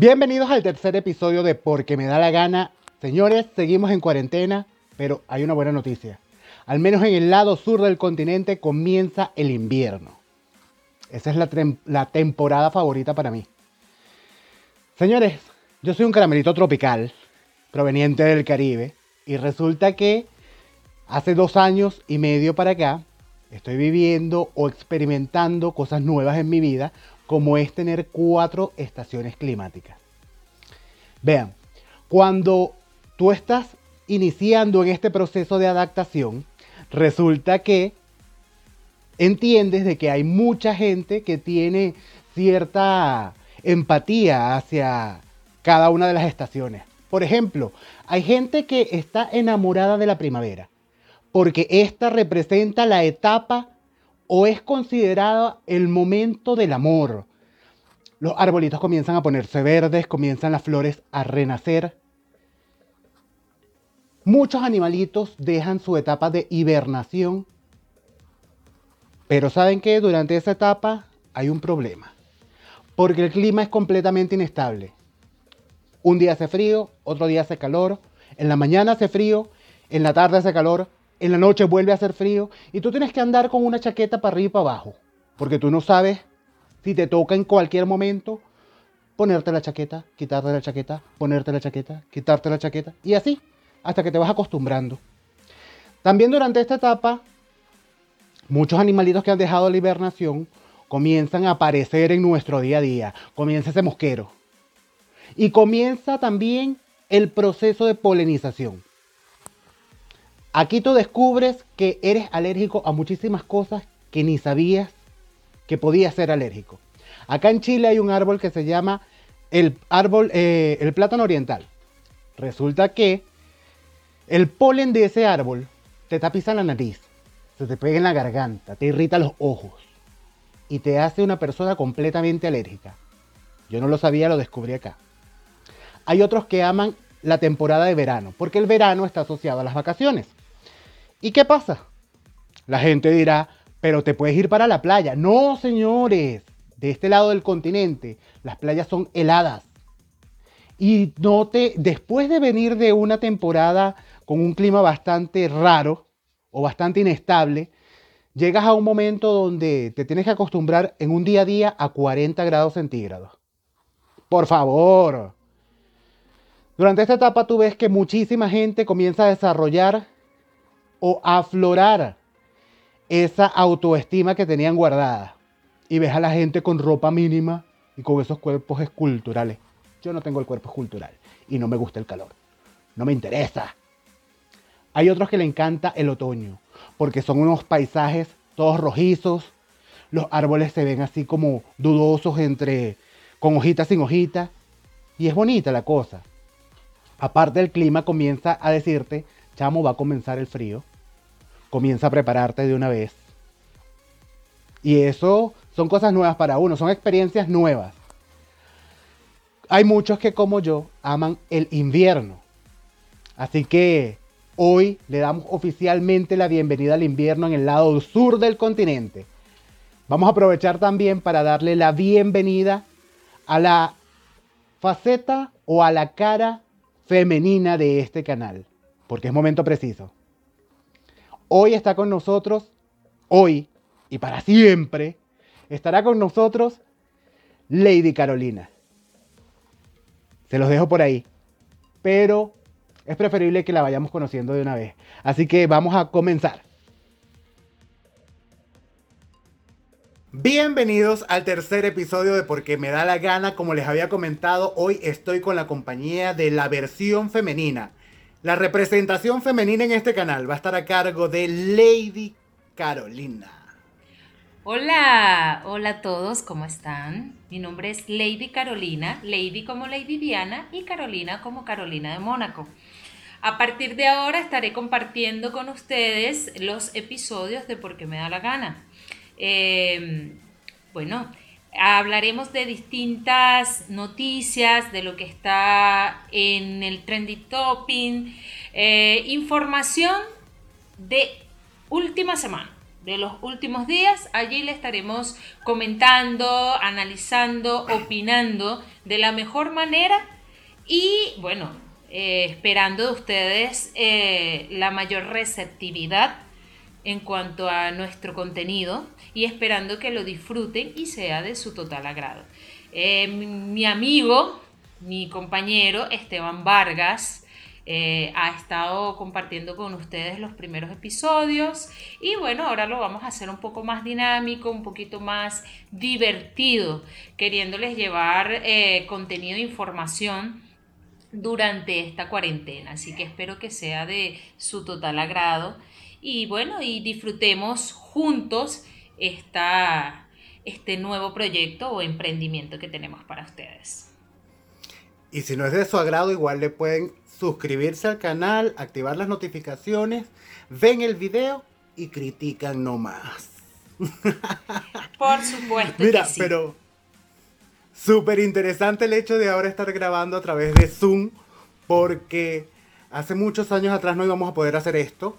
Bienvenidos al tercer episodio de Porque me da la gana. Señores, seguimos en cuarentena, pero hay una buena noticia. Al menos en el lado sur del continente comienza el invierno. Esa es la, temporada favorita para mí. Señores, yo soy un caramelito tropical proveniente del Caribe y resulta que hace dos años y medio para acá estoy viviendo o experimentando cosas nuevas en mi vida como es tener cuatro estaciones climáticas. Vean, cuando tú estás iniciando en este proceso de adaptación, resulta que entiendes de que hay mucha gente que tiene cierta empatía hacia cada una de las estaciones. Por ejemplo, hay gente que está enamorada de la primavera porque esta representa la etapa o es considerada el momento del amor. Los arbolitos comienzan a ponerse verdes, comienzan las flores a renacer. Muchos animalitos dejan su etapa de hibernación. Pero saben que durante esa etapa hay un problema. Porque el clima es completamente inestable. Un día hace frío, otro día hace calor. En la mañana hace frío, en la tarde hace calor en la noche vuelve a hacer frío y tú tienes que andar con una chaqueta para arriba y para abajo, porque tú no sabes si te toca en cualquier momento ponerte la chaqueta, quitarte la chaqueta, ponerte la chaqueta, quitarte la chaqueta y así hasta que te vas acostumbrando. También durante esta etapa, muchos animalitos que han dejado la hibernación comienzan a aparecer en nuestro día a día. Comienza ese mosquero. Y comienza también el proceso de polinización. Aquí tú descubres que eres alérgico a muchísimas cosas que ni sabías que podías ser alérgico. Acá en Chile hay un árbol que se llama el árbol, eh, el plátano oriental. Resulta que el polen de ese árbol te tapiza la nariz, se te pega en la garganta, te irrita los ojos y te hace una persona completamente alérgica. Yo no lo sabía, lo descubrí acá. Hay otros que aman la temporada de verano, porque el verano está asociado a las vacaciones. ¿Y qué pasa? La gente dirá, pero te puedes ir para la playa. No, señores, de este lado del continente las playas son heladas. Y note, después de venir de una temporada con un clima bastante raro o bastante inestable, llegas a un momento donde te tienes que acostumbrar en un día a día a 40 grados centígrados. Por favor. Durante esta etapa tú ves que muchísima gente comienza a desarrollar o aflorar esa autoestima que tenían guardada. Y ves a la gente con ropa mínima y con esos cuerpos esculturales. Yo no tengo el cuerpo escultural y no me gusta el calor. No me interesa. Hay otros que le encanta el otoño, porque son unos paisajes todos rojizos. Los árboles se ven así como dudosos entre con hojitas sin hojitas. Y es bonita la cosa. Aparte el clima comienza a decirte chamo, va a comenzar el frío, comienza a prepararte de una vez. Y eso son cosas nuevas para uno, son experiencias nuevas. Hay muchos que como yo aman el invierno. Así que hoy le damos oficialmente la bienvenida al invierno en el lado sur del continente. Vamos a aprovechar también para darle la bienvenida a la faceta o a la cara femenina de este canal porque es momento preciso. Hoy está con nosotros, hoy y para siempre, estará con nosotros Lady Carolina. Se los dejo por ahí, pero es preferible que la vayamos conociendo de una vez. Así que vamos a comenzar. Bienvenidos al tercer episodio de Porque me da la gana. Como les había comentado, hoy estoy con la compañía de la versión femenina la representación femenina en este canal va a estar a cargo de Lady Carolina. Hola, hola a todos, ¿cómo están? Mi nombre es Lady Carolina, Lady como Lady Diana y Carolina como Carolina de Mónaco. A partir de ahora estaré compartiendo con ustedes los episodios de Porque me da la gana. Em, bueno, Hablaremos de distintas noticias, de lo que está en el trendy topping, eh, información de última semana, de los últimos días. Allí le estaremos comentando, analizando, opinando de la mejor manera y bueno, eh, esperando de ustedes eh, la mayor receptividad en cuanto a nuestro contenido y esperando que lo disfruten y sea de su total agrado. Eh, mi amigo, mi compañero Esteban Vargas, eh, ha estado compartiendo con ustedes los primeros episodios y bueno, ahora lo vamos a hacer un poco más dinámico, un poquito más divertido, queriéndoles llevar eh, contenido e información durante esta cuarentena. Así que espero que sea de su total agrado y bueno, y disfrutemos juntos esta, este nuevo proyecto o emprendimiento que tenemos para ustedes. Y si no es de su agrado, igual le pueden suscribirse al canal, activar las notificaciones, ven el video y critican nomás. Por supuesto. Mira, pero súper interesante el hecho de ahora estar grabando a través de Zoom, porque hace muchos años atrás no íbamos a poder hacer esto.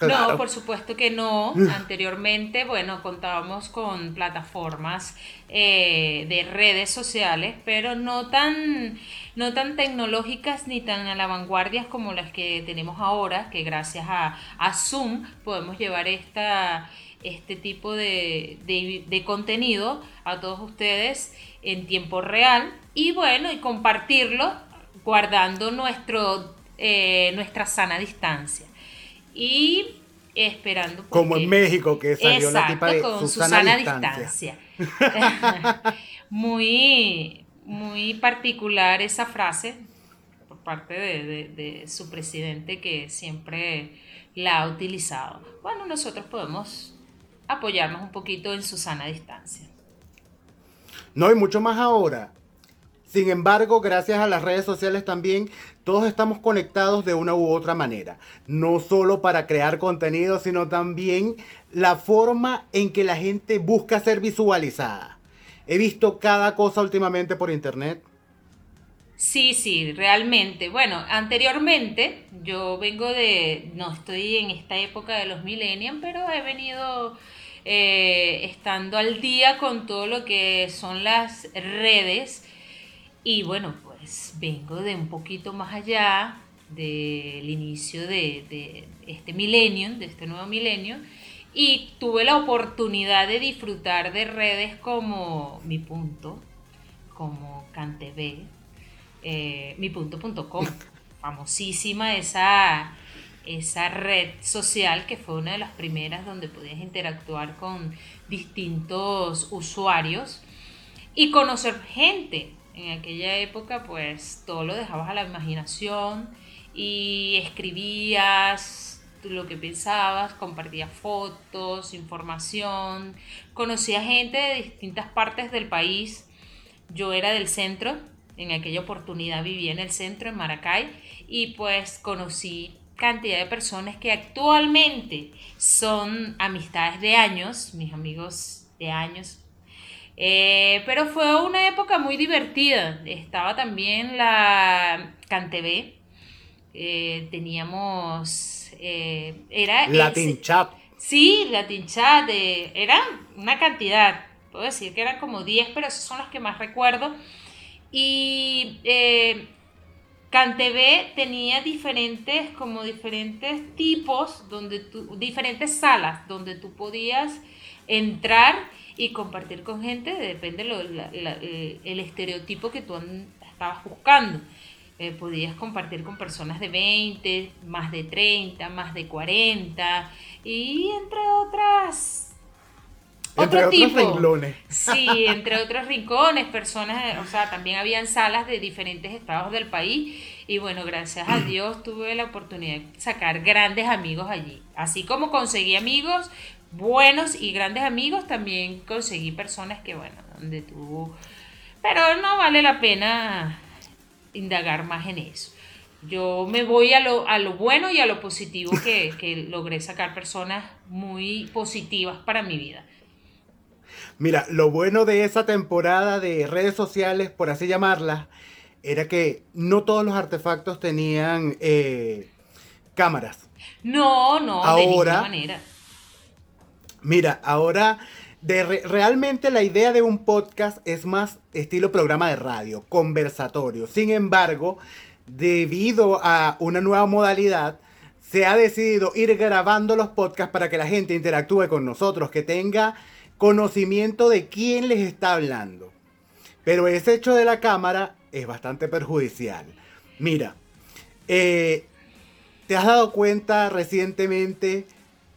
No, por supuesto que no. Anteriormente, bueno, contábamos con plataformas eh, de redes sociales, pero no tan, no tan tecnológicas ni tan a la vanguardia como las que tenemos ahora, que gracias a, Zoom podemos llevar esta, este tipo de, contenido a todos ustedes en tiempo real y bueno, y compartirlo guardando nuestro, eh, nuestra sana distancia y esperando. Como en México, que salió la tipa de con Susana, Distancia. muy, muy particular esa frase por parte de, su presidente que siempre la ha utilizado. Bueno, nosotros podemos apoyarnos un poquito en Susana Distancia. No, y mucho más ahora. Sin embargo, gracias a las redes sociales también todos estamos conectados de una u otra manera, no solo para crear contenido, sino también la forma en que la gente busca ser visualizada. He visto cada cosa últimamente por internet. Sí, sí, realmente. Bueno, anteriormente yo vengo de, no estoy en esta época de los millennials, pero he venido eh, estando al día con todo lo que son las redes. Y bueno, pues, vengo de un poquito más allá del inicio de, este milenio, de este nuevo milenio, y tuve la oportunidad de disfrutar de redes como Mi Punto, como CanTV, eh, mipunto.com, famosísima esa, esa red social que fue una de las primeras donde podías interactuar con distintos usuarios y conocer gente en aquella época pues todo lo dejabas a la imaginación y escribías lo que pensabas, compartías fotos, información, conocía gente de distintas partes del país. Yo era del centro, en aquella oportunidad vivía en el centro, en Maracay, y pues conocí cantidad de personas que actualmente son amistades de años, mis amigos de años, eh, pero fue una época muy divertida. Estaba también la CanTV. Eh, teníamos. Eh, era. Latin Chat. Sí, Latin Chat. era una cantidad. Puedo decir que eran como 10, pero esos son los que más recuerdo. Y. CanTV tenía diferentes, como diferentes tipos, donde tú, diferentes salas donde tú podías entrar y compartir con gente, depende lo, eh, el estereotipo que tú estabas buscando. Eh, podías compartir con personas de 20, más de 30, más de 40 y entre otras entre otro otros rincones. Sí, entre otros rincones, personas, o sea, también habían salas de diferentes estados del país y bueno, gracias a Dios tuve la oportunidad de sacar grandes amigos allí. Así como conseguí amigos buenos y grandes amigos, también conseguí personas que, bueno, donde tú... Pero no vale la pena indagar más en eso. Yo me voy a lo, a lo bueno y a lo positivo que, que logré sacar personas muy positivas para mi vida. Mira, lo bueno de esa temporada de redes sociales, por así llamarla, era que no todos los artefactos tenían eh, cámaras. No, no, Ahora, de ninguna manera Mira, ahora de realmente la idea de un podcast es más estilo programa de radio, conversatorio. Sin embargo, debido a una nueva modalidad, se ha decidido ir grabando los podcasts para que la gente interactúe con nosotros, que tenga conocimiento de quién les está hablando. Pero ese hecho de la cámara es bastante perjudicial. Mira, eh, ¿te has dado cuenta recientemente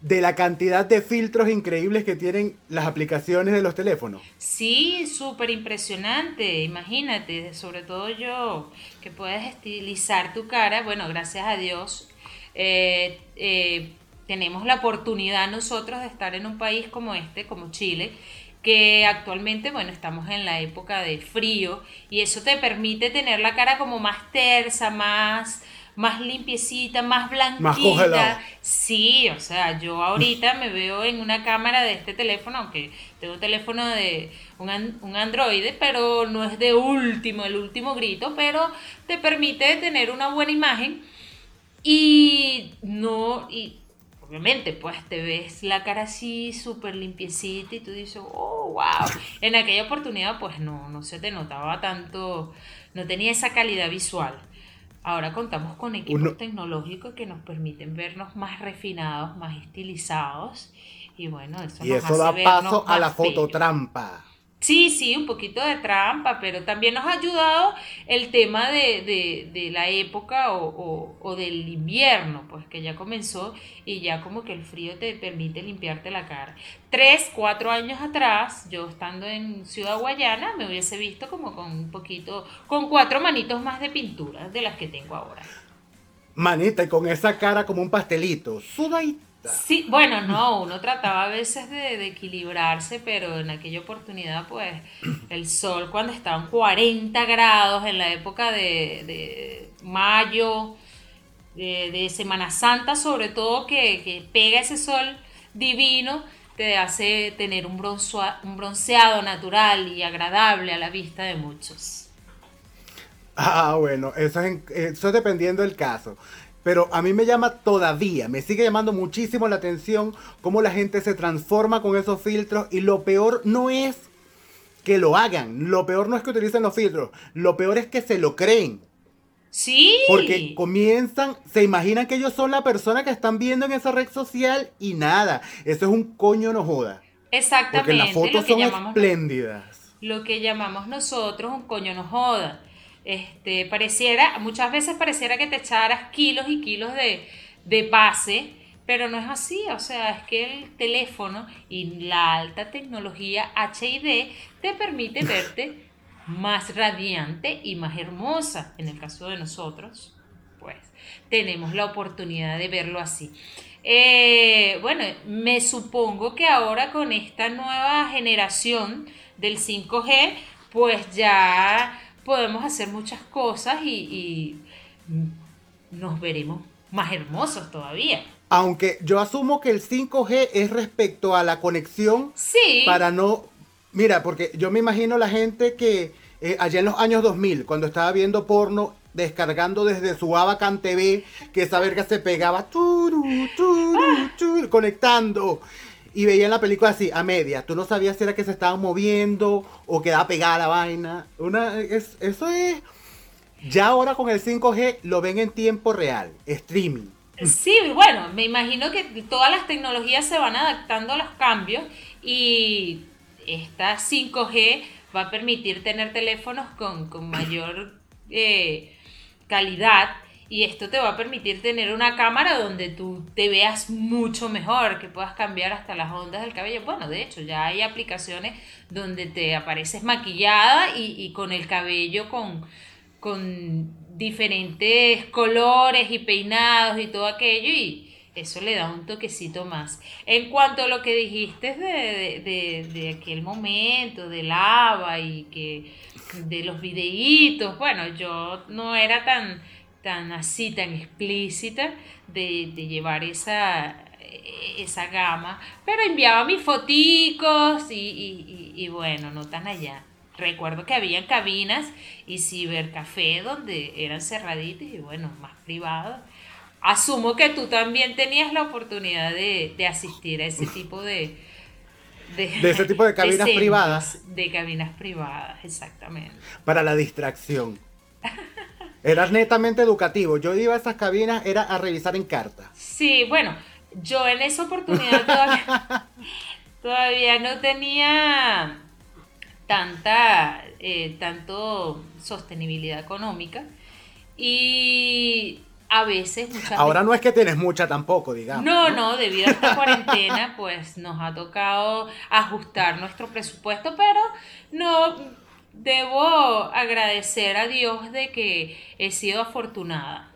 de la cantidad de filtros increíbles que tienen las aplicaciones de los teléfonos. Sí, súper impresionante, imagínate, sobre todo yo, que puedes estilizar tu cara, bueno, gracias a Dios, eh, eh, tenemos la oportunidad nosotros de estar en un país como este, como Chile, que actualmente, bueno, estamos en la época de frío y eso te permite tener la cara como más tersa, más más limpiecita, más blanquita. sí, o sea, yo ahorita me veo en una cámara de este teléfono, aunque tengo un teléfono de un, un Android, pero no es de último, el último grito, pero te permite tener una buena imagen y no, y obviamente, pues te ves la cara así súper limpiecita y tú dices, oh, wow. En aquella oportunidad, pues no, no se te notaba tanto, no tenía esa calidad visual. Ahora contamos con equipos tecnológicos que nos permiten vernos más refinados, más estilizados. Y bueno, eso, y eso da paso a la fototrampa. Sí, sí, un poquito de trampa, pero también nos ha ayudado el tema de, la época o, del invierno, pues que ya comenzó y ya como que el frío te permite limpiarte la cara. Tres, cuatro años atrás, yo estando en Ciudad Guayana, me hubiese visto como con un poquito, con cuatro manitos más de pintura de las que tengo ahora. Manita, y con esa cara como un pastelito, sudadita Sí, bueno, no, uno trataba a veces de, equilibrarse, pero en aquella oportunidad, pues, el sol cuando estaban 40 grados en la época de, mayo, de, Semana Santa, sobre todo, que, pega ese sol divino, te hace tener un, un bronceado natural y agradable a la vista de muchos. Ah, bueno, eso es, eso es dependiendo del caso. Pero a mí me llama todavía, me sigue llamando muchísimo la atención cómo la gente se transforma con esos filtros y lo peor no es que lo hagan, lo peor no es que utilicen los filtros, lo peor es que se lo creen. Sí. Porque comienzan, se imaginan que ellos son la persona que están viendo en esa red social y nada, eso es un coño no joda. Exactamente. Porque las fotos son espléndidas. Lo que llamamos nosotros un coño no joda. Este, pareciera, muchas veces pareciera que te echaras kilos y kilos de, de base, pero no es así, o sea, es que el teléfono y la alta tecnología HID te permite verte más radiante y más hermosa. En el caso de nosotros, pues tenemos la oportunidad de verlo así. Eh, bueno, me supongo que ahora con esta nueva generación del 5G, pues ya podemos hacer muchas cosas y, nos veremos más hermosos todavía. Aunque yo asumo que el 5G es respecto a la conexión. Sí. Para no. Mira, porque yo me imagino la gente que eh, allá en los años 2000, cuando estaba viendo porno, descargando desde su Abacan TV, que esa verga se pegaba, conectando y veían la película así, a media. Tú no sabías si era que se estaban moviendo o quedaba pegada la vaina. Una, es, eso es. Ya ahora con el 5G lo ven en tiempo real, streaming. Sí, bueno, me imagino que todas las tecnologías se van adaptando a los cambios y esta 5G va a permitir tener teléfonos con, mayor eh, calidad y esto te va a permitir tener una cámara donde tú te veas mucho mejor, que puedas cambiar hasta las ondas del cabello. Bueno, de hecho, ya hay aplicaciones donde te apareces maquillada y, con el cabello con, con diferentes colores y peinados y todo aquello y eso le da un toquecito más. En cuanto a lo que dijiste de, de, de, aquel momento, de lava y que de los videitos, bueno, yo no era tan tan así, tan explícita de, llevar esa, esa gama, pero enviaba mis foticos y, bueno, no tan allá. Recuerdo que había cabinas y cibercafé donde eran cerraditos y bueno, más privados. Asumo que tú también tenías la oportunidad de, asistir a ese tipo de, de, ese tipo de cabinas privadas. De cabinas privadas, exactamente. Para la distracción. Era netamente educativo. Yo iba a esas cabinas, era a revisar en carta. Sí, bueno, yo en esa oportunidad todavía, todavía no tenía tanta, eh, tanto sostenibilidad económica. Y a veces, muchas Ahora no es que tienes mucha tampoco, digamos. No, no, debido a esta cuarentena, pues nos ha tocado ajustar nuestro presupuesto, pero no debo agradecer a Dios de que he sido afortunada.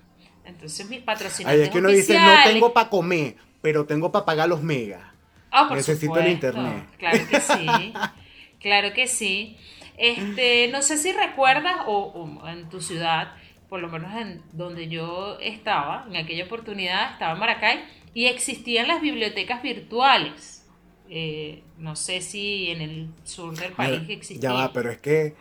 Entonces mis patrocinadores. Ay, es que uno dice, no tengo para comer, pero tengo para pagar los megas. Ah, Necesito el internet. Claro que sí. claro que sí. Este, no sé si recuerdas o en tu ciudad por lo menos en donde yo estaba, en aquella oportunidad estaba en Maracay, y existían las bibliotecas virtuales. Eh, no sé si en el sur del país existían. Ya va, pero es que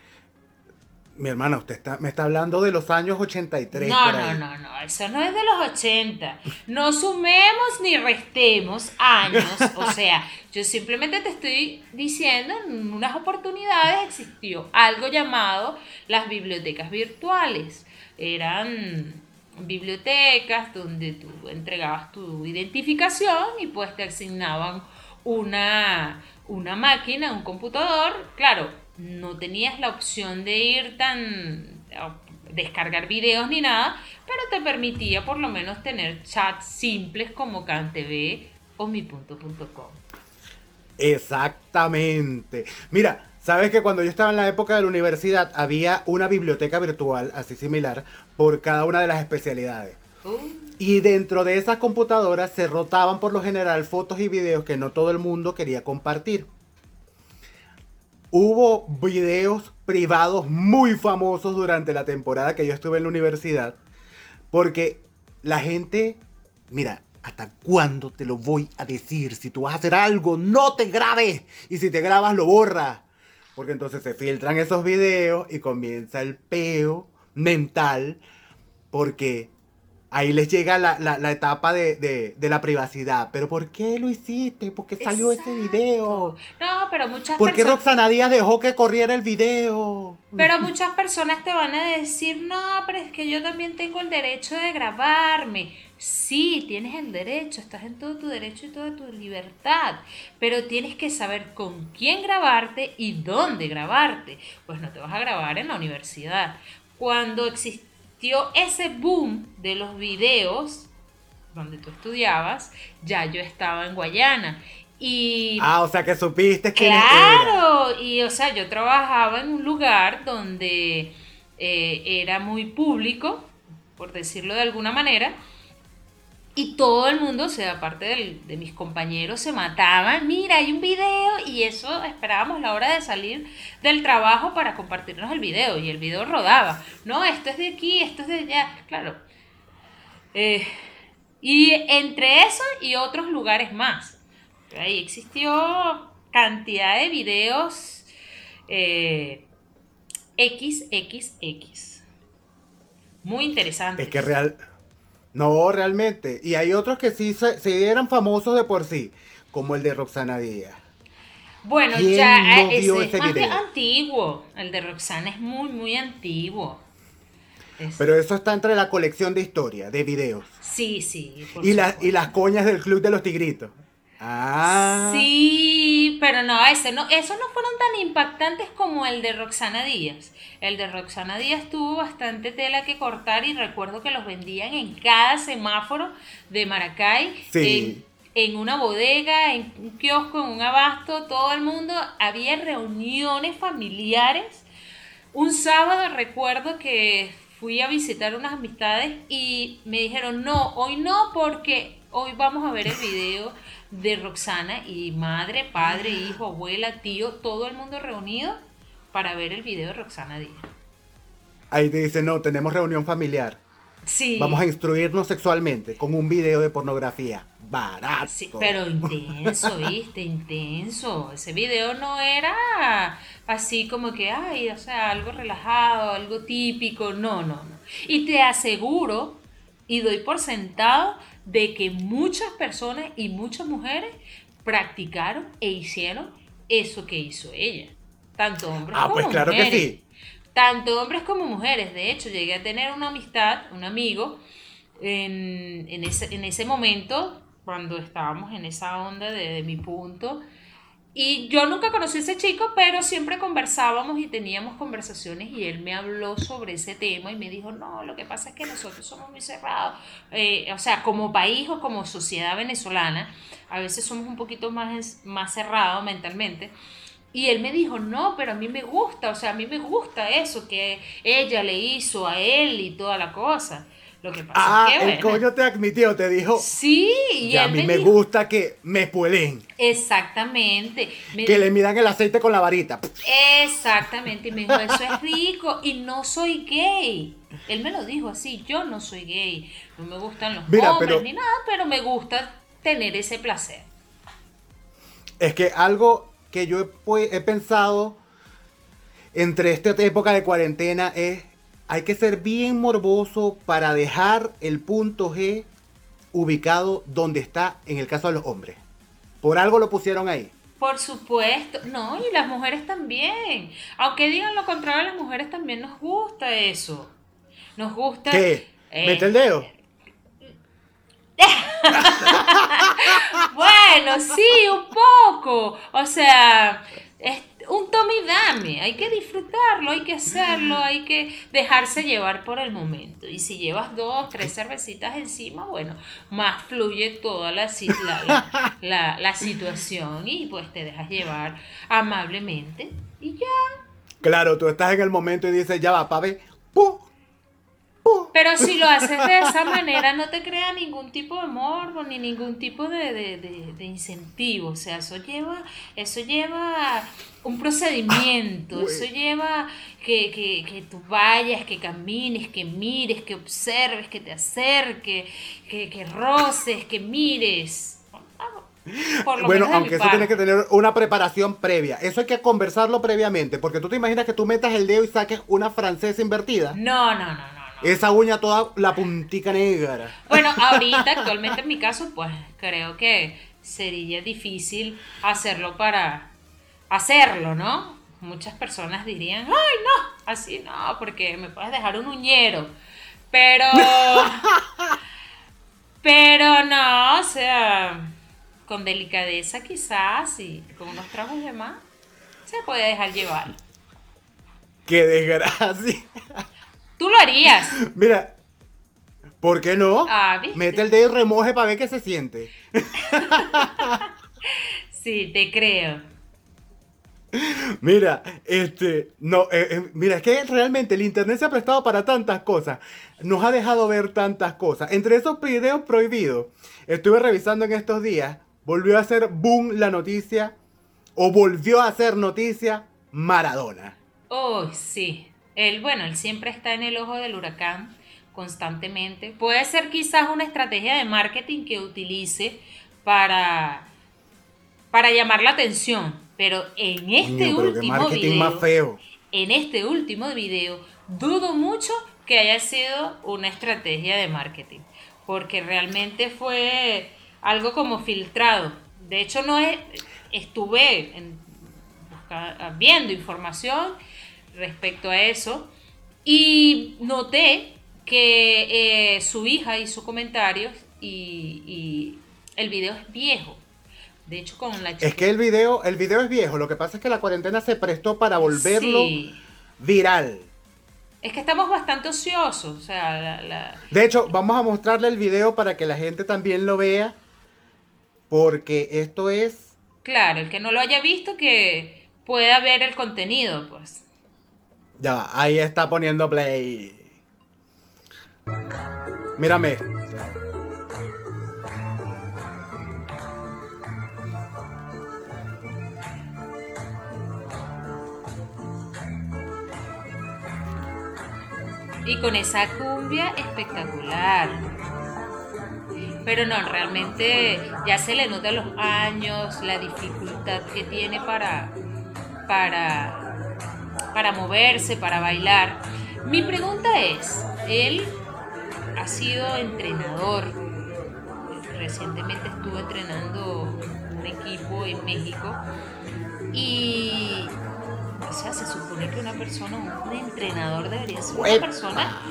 mi hermana, usted está, me está hablando de los años 83. No, no, no, no, eso no es de los 80. No sumemos ni restemos años. O sea, yo simplemente te estoy diciendo, en unas oportunidades existió algo llamado las bibliotecas virtuales eran bibliotecas donde tú entregabas tu identificación y pues te asignaban una, una máquina, un computador. Claro, no tenías la opción de ir tan descargar videos ni nada, pero te permitía por lo menos tener chats simples como CanTV o mi.com. Exactamente. Mira, Sabes que cuando yo estaba en la época de la universidad había una biblioteca virtual, así similar, por cada una de las especialidades. Uh. Y dentro de esas computadoras se rotaban por lo general fotos y videos que no todo el mundo quería compartir. Hubo videos privados muy famosos durante la temporada que yo estuve en la universidad, porque la gente, mira, ¿hasta cuándo te lo voy a decir? Si tú vas a hacer algo, no te grabes. Y si te grabas, lo borras. Porque entonces se filtran esos videos y comienza el peo mental. Porque ahí les llega la, etapa de, la privacidad. Pero ¿por qué lo hiciste? ¿Por qué salió ese video? No, pero muchas ¿Por qué Roxana Díaz dejó que corriera el video? Pero muchas personas te van a decir, no, pero es que yo también tengo el derecho de grabarme. Sí, tienes el derecho, estás en todo tu derecho y toda tu libertad, pero tienes que saber con quién grabarte y dónde grabarte. Pues no te vas a grabar en la universidad. Cuando existió ese boom de los videos, donde tú estudiabas, ya yo estaba en Guayana. Y, ah, o sea que supiste que... Claro, y o sea, yo trabajaba en un lugar donde eh, era muy público, por decirlo de alguna manera, y todo el mundo, o sea, aparte de mis compañeros, se mataban. Mira, hay un video y eso esperábamos la hora de salir del trabajo para compartirnos el video. Y el video rodaba. No, esto es de aquí, esto es de allá. Claro. Eh, y entre eso y otros lugares más. Ahí existió cantidad de videos eh, XXX. Muy interesante. Es que real no, realmente. Y hay otros que sí se, eran famosos de por sí, como el de Roxana Díaz. Bueno, ya eh, es más antiguo. El de Roxana es muy, muy antiguo. Pero eso está entre la colección de historia, de videos. Sí, sí. y, y las coñas del Club de los Tigritos. Ah. Sí, pero no, ese no, esos no fueron tan impactantes como el de Roxana Díaz. El de Roxana Díaz tuvo bastante tela que cortar y recuerdo que los vendían en cada semáforo de Maracay. En, en una bodega, en un kiosco, en un abasto, todo el mundo. Había reuniones familiares. Un sábado recuerdo que fui a visitar unas amistades y me dijeron, no, hoy no, porque hoy vamos a ver el video de Roxana y madre, padre, hijo, abuela, tío, todo el mundo reunido para ver el video de Roxana Díaz. Ahí te dice, no, tenemos reunión familiar. Sí. Vamos a instruirnos sexualmente con un video de pornografía. Barato. Sí, pero intenso, ¿viste? Intenso. Ese video no era así como que, ay, o sea, algo relajado, algo típico. No, no, no. Y te aseguro, y doy por sentado, de que muchas personas y muchas mujeres practicaron e hicieron eso que hizo ella. Tanto hombres Ah, como pues claro que mujeres. sí. Tanto hombres como mujeres. De hecho, llegué a tener una amistad, un amigo, en, en ese, en ese momento, cuando estábamos en esa onda de, de mi punto. Y yo nunca conocí a ese chico, pero siempre conversábamos y teníamos conversaciones y él me habló sobre ese tema y me dijo, no, lo que pasa es que nosotros somos muy cerrados. Eh, o sea, como país o como sociedad venezolana, a veces somos un poquito más, más cerrados mentalmente. Y él me dijo, no, pero a mí me gusta, o sea, a mí me gusta eso que ella le hizo a él y toda la cosa. Lo que pasa Ah, es que, el coño te admitió, te dijo. Sí, y Y a mí me me dijo- gusta que me puelen. Exactamente. Me Que le midan el aceite con la varita. Exactamente, y me dijo, eso es rico y no soy gay. Él me lo dijo así, yo no soy gay, no me gustan los Mira, hombres pero- ni nada, pero me gusta tener ese placer. Es que algo que yo he pensado entre esta época de cuarentena es, hay que ser bien morboso para dejar el punto G ubicado donde está en el caso de los hombres. Por algo lo pusieron ahí. Por supuesto, no, y las mujeres también. Aunque digan lo contrario, las mujeres también nos gusta eso. Nos gusta... ¿Qué? eh, ¿Mete el dedo? Bueno, sí, un poco. O sea, es un tome y dame. Hay que disfrutarlo, hay que hacerlo, hay que dejarse llevar por el momento. Y si llevas dos, tres cervecitas encima, bueno, más fluye toda la, la, la- situación y pues te dejas llevar amablemente y ya. Claro, tú estás en el momento y dices, ya va, pa' ver. ¡Pu! ¡Pu! Pero si lo haces de esa manera, no te crea ningún tipo de morbo ni ningún tipo de, de- de- de incentivo. O sea, eso lleva, eso lleva un procedimiento, güey. eso lleva que, que, que tú vayas, que camines, que mires, que observes, que te acerques, que, que roces, que mires. Bueno, aunque eso tiene que tener una preparación previa. Eso hay que conversarlo previamente. Porque tú te imaginas que tú metas el dedo y saques una francesa invertida. No, no, no, no. no. Esa uña toda la puntica negra. Bueno, ahorita, actualmente en mi caso, pues creo que sería difícil hacerlo para hacerlo, ¿no? Muchas personas dirían, ay, no, así no, porque me puedes dejar un uñero. Pero, pero no, o sea, con delicadeza quizás y con unos tragos de más, se puede dejar llevar. ¡Qué desgracia! Tú lo harías. Mira, ¿por qué no? Ah. Mete el dedo y remoje para ver qué se siente. Sí, te creo. Mira, este, no, eh, eh, mira, es que realmente el internet se ha prestado para tantas cosas. Nos ha dejado ver tantas cosas. Entre esos videos prohibidos, estuve revisando en estos días, volvió a hacer boom la noticia, o volvió a hacer noticia Maradona. Oh, sí. Él, bueno, él siempre está en el ojo del huracán constantemente. Puede ser quizás una estrategia de marketing que utilice para, para llamar la atención. Pero en este pero último video, más feo. en este último video, dudo mucho que haya sido una estrategia de marketing. Porque realmente fue algo como filtrado. De hecho, no es, estuve en- viendo información respecto a eso y noté que eh, su hija hizo comentarios y, y el video es viejo. De hecho, con la chica. Es que el video, el video es viejo, lo que pasa es que la cuarentena se prestó para volverlo Sí. viral. Es que estamos bastante ociosos. O sea, la- la, De hecho, vamos a mostrarle el video para que la gente también lo vea. Porque esto es. Claro, el que no lo haya visto, que pueda ver el contenido, pues. Ya ahí está poniendo play. Mírame. Y con esa cumbia espectacular. Pero no, realmente ya se le nota los años, la dificultad que tiene para, para, para moverse, para bailar. Mi pregunta es, él ha sido entrenador, recientemente estuvo entrenando un equipo en México Y, o sea, se supone que una persona, un entrenador debería ser una persona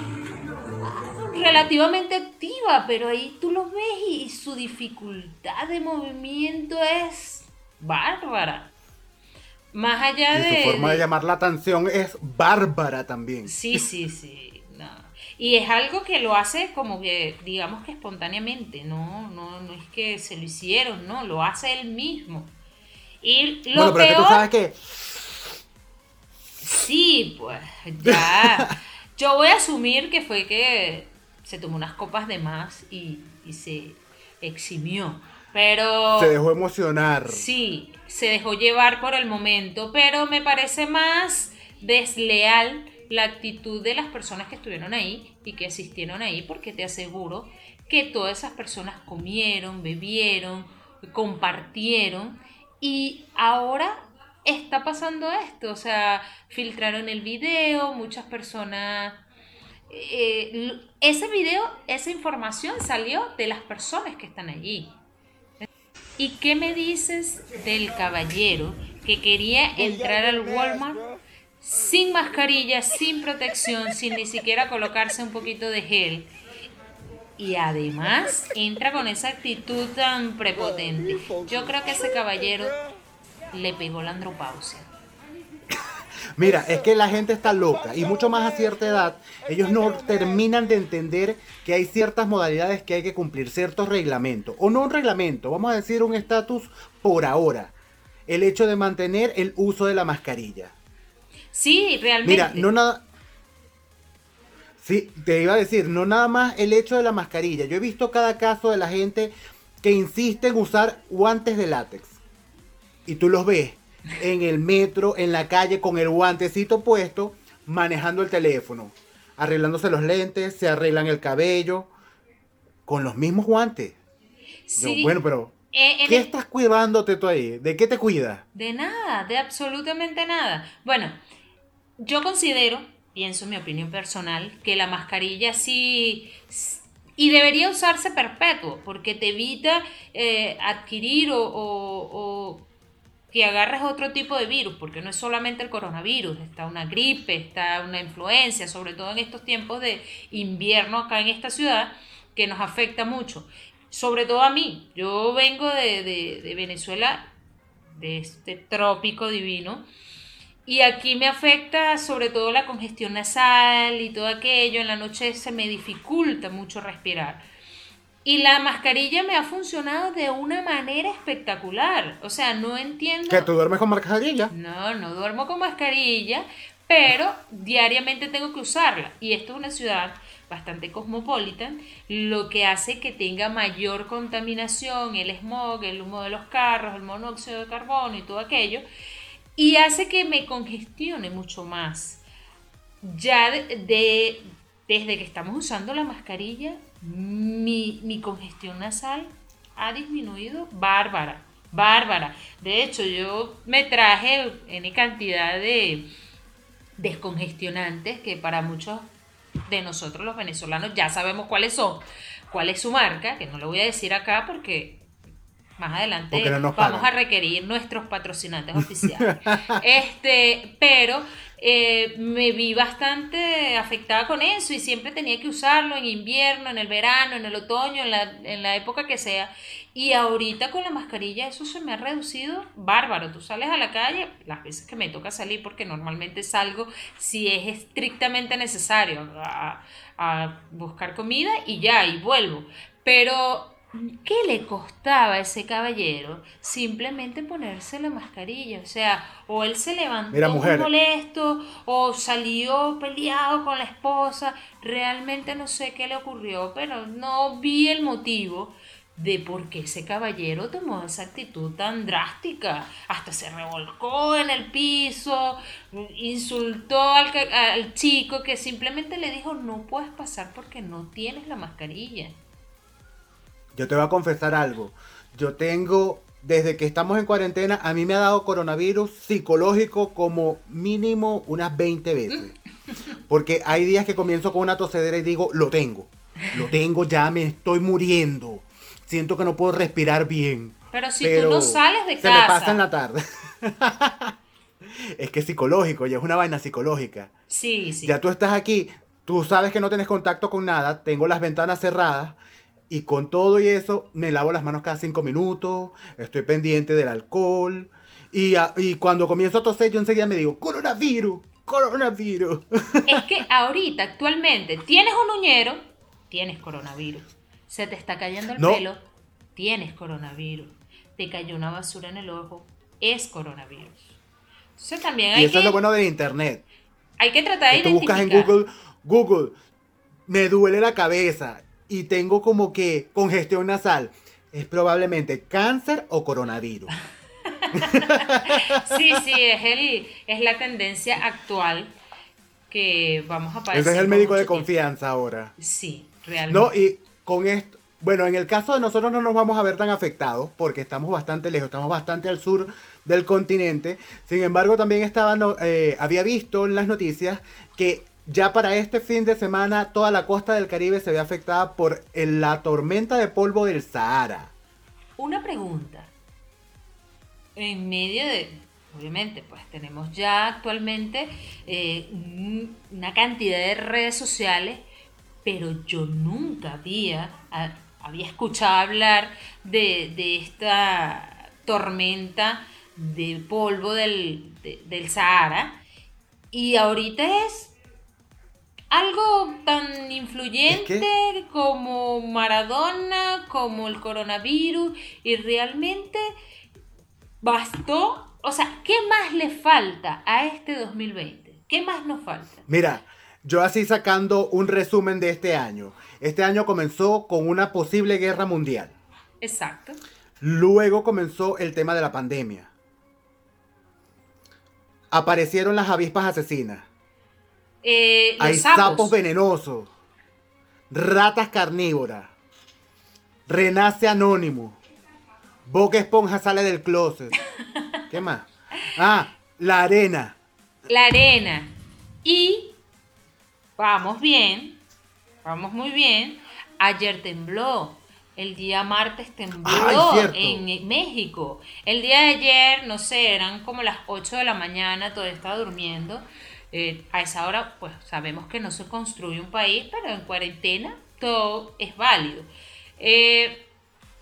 relativamente activa, pero ahí tú lo ves y su dificultad de movimiento es bárbara. Más allá y de. Su forma de, llamar la atención es bárbara también. Sí, sí, sí. Y es algo que lo hace como que, digamos que espontáneamente, no, no, no es que se lo hicieron, no, lo hace él mismo. Y lo bueno, pero que tú sabes que. Sí, pues, ya. Yo voy a asumir que fue que se tomó unas copas de más y, y se eximió. Pero. Se dejó emocionar. Sí, se dejó llevar por el momento, pero me parece más desleal la actitud de las personas que estuvieron ahí y que asistieron ahí, porque te aseguro que todas esas personas comieron, bebieron, compartieron y ahora está pasando esto, o sea, filtraron el video, muchas personas... Eh, ese video, esa información salió de las personas que están allí. ¿Y qué me dices del caballero que quería entrar al Walmart sin mascarilla, sin protección, sin ni siquiera colocarse un poquito de gel. Y además entra con esa actitud tan prepotente. Yo creo que ese caballero le pegó la andropausia. Mira, es que la gente está loca y mucho más a cierta edad, ellos no terminan de entender que hay ciertas modalidades que hay que cumplir, ciertos reglamentos, o no un reglamento, vamos a decir un estatus por ahora, el hecho de mantener el uso de la mascarilla. Sí, realmente. Mira, no nada. Sí, te iba a decir, no nada más el hecho de la mascarilla. Yo he visto cada caso de la gente que insiste en usar guantes de látex. Y tú los ves en el metro, en la calle, con el guantecito puesto, manejando el teléfono, arreglándose los lentes, se arreglan el cabello, con los mismos guantes. Sí. bueno, pero eh, ¿qué estás cuidándote tú ahí? ¿De qué te cuidas? De nada, de absolutamente nada. Bueno, yo considero, pienso mi opinión personal, que la mascarilla sí y debería usarse perpetuo, porque te evita eh, adquirir o, que agarres otro tipo de virus, porque no es solamente el coronavirus, está una gripe, está una influencia, sobre todo en estos tiempos de invierno acá en esta ciudad, que nos afecta mucho. Sobre todo a mí, yo vengo de, de Venezuela, de este trópico divino, y aquí me afecta sobre todo la congestión nasal y todo aquello. En la noche se me dificulta mucho respirar. Y la mascarilla me ha funcionado de una manera espectacular. O sea, no entiendo. ¿Que tú duermes con mascarilla? No, no duermo con mascarilla, pero diariamente tengo que usarla. Y esto es una ciudad bastante cosmopolitan, lo que hace que tenga mayor contaminación, el smog, el humo de los carros, el monóxido de carbono y todo aquello y hace que me congestione mucho más. Ya de, desde que estamos usando la mascarilla, mi, congestión nasal ha disminuido bárbara, bárbara. De hecho, yo me traje en cantidad de descongestionantes que para muchos de nosotros los venezolanos ya sabemos cuáles son, cuál es su marca, que no lo voy a decir acá porque más adelante vamos a requerir nuestros patrocinantes oficiales. este, pero eh, me vi bastante afectada con eso y siempre tenía que usarlo en invierno, en el verano, en el otoño, en la, en la época que sea. Y ahorita con la mascarilla eso se me ha reducido bárbaro. Tú sales a la calle, las veces que me toca salir, porque normalmente salgo si es estrictamente necesario a, a buscar comida y ya, y vuelvo. Pero ¿Qué le costaba a ese caballero simplemente ponerse la mascarilla? O sea, o él se levantó muy molesto, o salió peleado con la esposa. Realmente no sé qué le ocurrió, pero no vi el motivo de por qué ese caballero tomó esa actitud tan drástica. Hasta se revolcó en el piso, insultó al, al chico que simplemente le dijo no puedes pasar porque no tienes la mascarilla. Yo te voy a confesar algo. Yo tengo, desde que estamos en cuarentena, a mí me ha dado coronavirus psicológico como mínimo unas 20 veces. Porque hay días que comienzo con una tosedera y digo, lo tengo. Lo tengo, ya me estoy muriendo. Siento que no puedo respirar bien. Pero si tú no sales de casa. Se me pasa en la tarde. es que es psicológico, ya es una vaina psicológica. Sí, sí. Ya tú estás aquí, tú sabes que no tienes contacto con nada, tengo las ventanas cerradas y con todo y eso me lavo las manos cada cinco minutos, estoy pendiente del alcohol y, a- y cuando comienzo a toser yo enseguida me digo, coronavirus, coronavirus. Es que ahorita, actualmente, tienes un uñero, tienes coronavirus. Se te está cayendo el No. pelo, tienes coronavirus. Te cayó una basura en el ojo, es coronavirus. Entonces también y hay, eso que, es lo bueno de internet. hay que tratar de que tú buscas en. Google, Google, me duele la cabeza y tengo como que congestión nasal. Es probablemente cáncer o coronavirus. Sí, sí, es, el, es la tendencia actual que vamos a padecer. Ese es el médico de tiempo. confianza ahora. Sí, realmente. No, y con esto, bueno, en el caso de nosotros no nos vamos a ver tan afectados porque estamos bastante lejos, estamos bastante al sur del continente. Sin embargo, también estaba, no- eh, había visto en las noticias que ya para este fin de semana toda la costa del Caribe se ve afectada por la tormenta de polvo del Sahara. Una pregunta. En medio de, obviamente, pues tenemos ya actualmente eh, un- una cantidad de redes sociales, pero yo nunca había, había escuchado hablar de, esta tormenta de polvo del, de- del Sahara. Y ahorita es algo tan influyente como Maradona, como el coronavirus, y realmente bastó. O sea, ¿qué más le falta a este 2020? ¿Qué más nos falta? Mira, yo así sacando un resumen de este año. Este año comenzó con una posible guerra mundial. Exacto. Luego comenzó el tema de la pandemia. Aparecieron las avispas asesinas. Eh, los Hay sapos. sapos venenosos. Ratas carnívoras. Renace Anónimo. Boca Esponja sale del closet. ¿Qué más? Ah, la arena. la arena. Y vamos bien, vamos muy bien. Ayer tembló, el día martes tembló Ay, en México. El día de ayer, no sé, eran como las 8 de la mañana, todavía estaba durmiendo. Eh, a esa hora, pues sabemos que no se construye un país, pero en cuarentena todo es válido. Eh,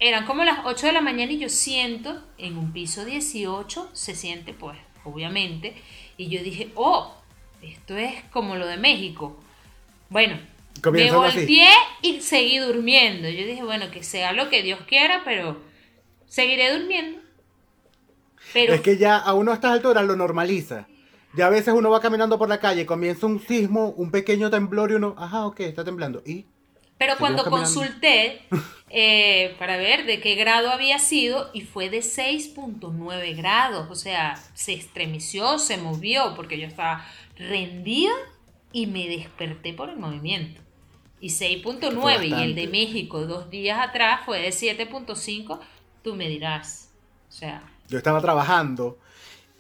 eran como las 8 de la mañana y yo siento en un piso 18, se siente pues, obviamente, y yo dije, oh, esto es como lo de México. Bueno, me Comienzan así. volteé y seguí durmiendo. Yo dije, bueno, que sea lo que Dios quiera, pero seguiré durmiendo. Pero Es que ya a uno a estas alturas lo normaliza. Ya a veces uno va caminando por la calle, comienza un sismo, un pequeño temblor y uno, ajá, ok, está temblando. ¿Y? Pero cuando caminando. consulté eh, para ver de qué grado había sido, y fue de 6.9 grados, o sea, se estremeció, se movió, porque yo estaba rendida y me desperté por el movimiento. Y 6.9, y el de México dos días atrás fue de 7.5, tú me dirás. O sea, Yo estaba trabajando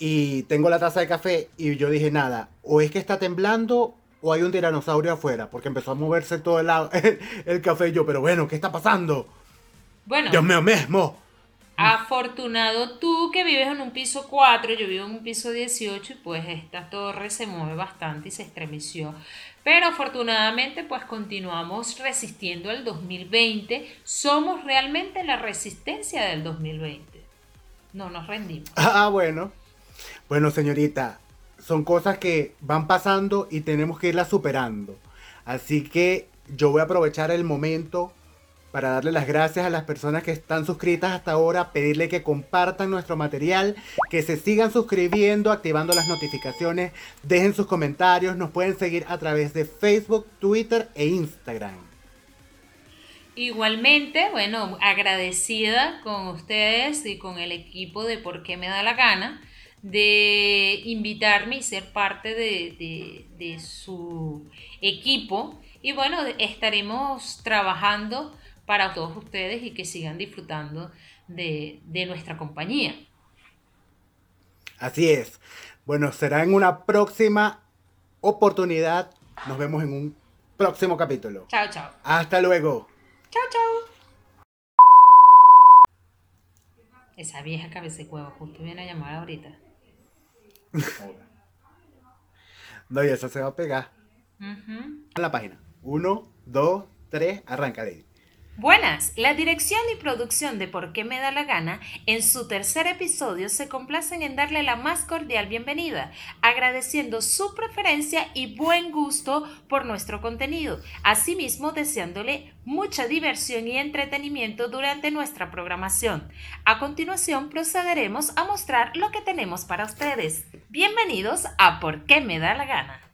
y tengo la taza de café y yo dije, nada, o es que está temblando o hay un tiranosaurio afuera, porque empezó a moverse todo el, a- el café y yo, pero bueno, ¿qué está pasando? bueno. Dios mío mismo. Afortunado tú que vives en un piso 4, yo vivo en un piso 18 y pues esta torre se mueve bastante y se estremeció. Pero afortunadamente pues continuamos resistiendo el 2020. Somos realmente la resistencia del 2020. No nos rendimos. Ah, bueno. Bueno, señorita, son cosas que van pasando y tenemos que irlas superando. Así que yo voy a aprovechar el momento para darle las gracias a las personas que están suscritas hasta ahora, pedirle que compartan nuestro material, que se sigan suscribiendo, activando las notificaciones, dejen sus comentarios, nos pueden seguir a través de Facebook, Twitter e Instagram. Igualmente, bueno, agradecida con ustedes y con el equipo de Por qué me da la gana de invitarme y ser parte de, de- de su equipo. Y bueno, estaremos trabajando para todos ustedes y que sigan disfrutando de, de nuestra compañía. Así es. Bueno, será en una próxima oportunidad. Nos vemos en un próximo capítulo. Chao, chao. Hasta luego. Chao, chao. Esa vieja cabeza de huevo justo viene a llamar ahorita. No, y eso se va a pegar. A la página. Uno, dos, tres, arranca, Lady. Buenas, la dirección y producción de Por qué me da la gana en su tercer episodio se complacen en darle la más cordial bienvenida, agradeciendo su preferencia y buen gusto por nuestro contenido, asimismo deseándole mucha diversión y entretenimiento durante nuestra programación. A continuación procederemos a mostrar lo que tenemos para ustedes. Bienvenidos a Por qué me da la gana.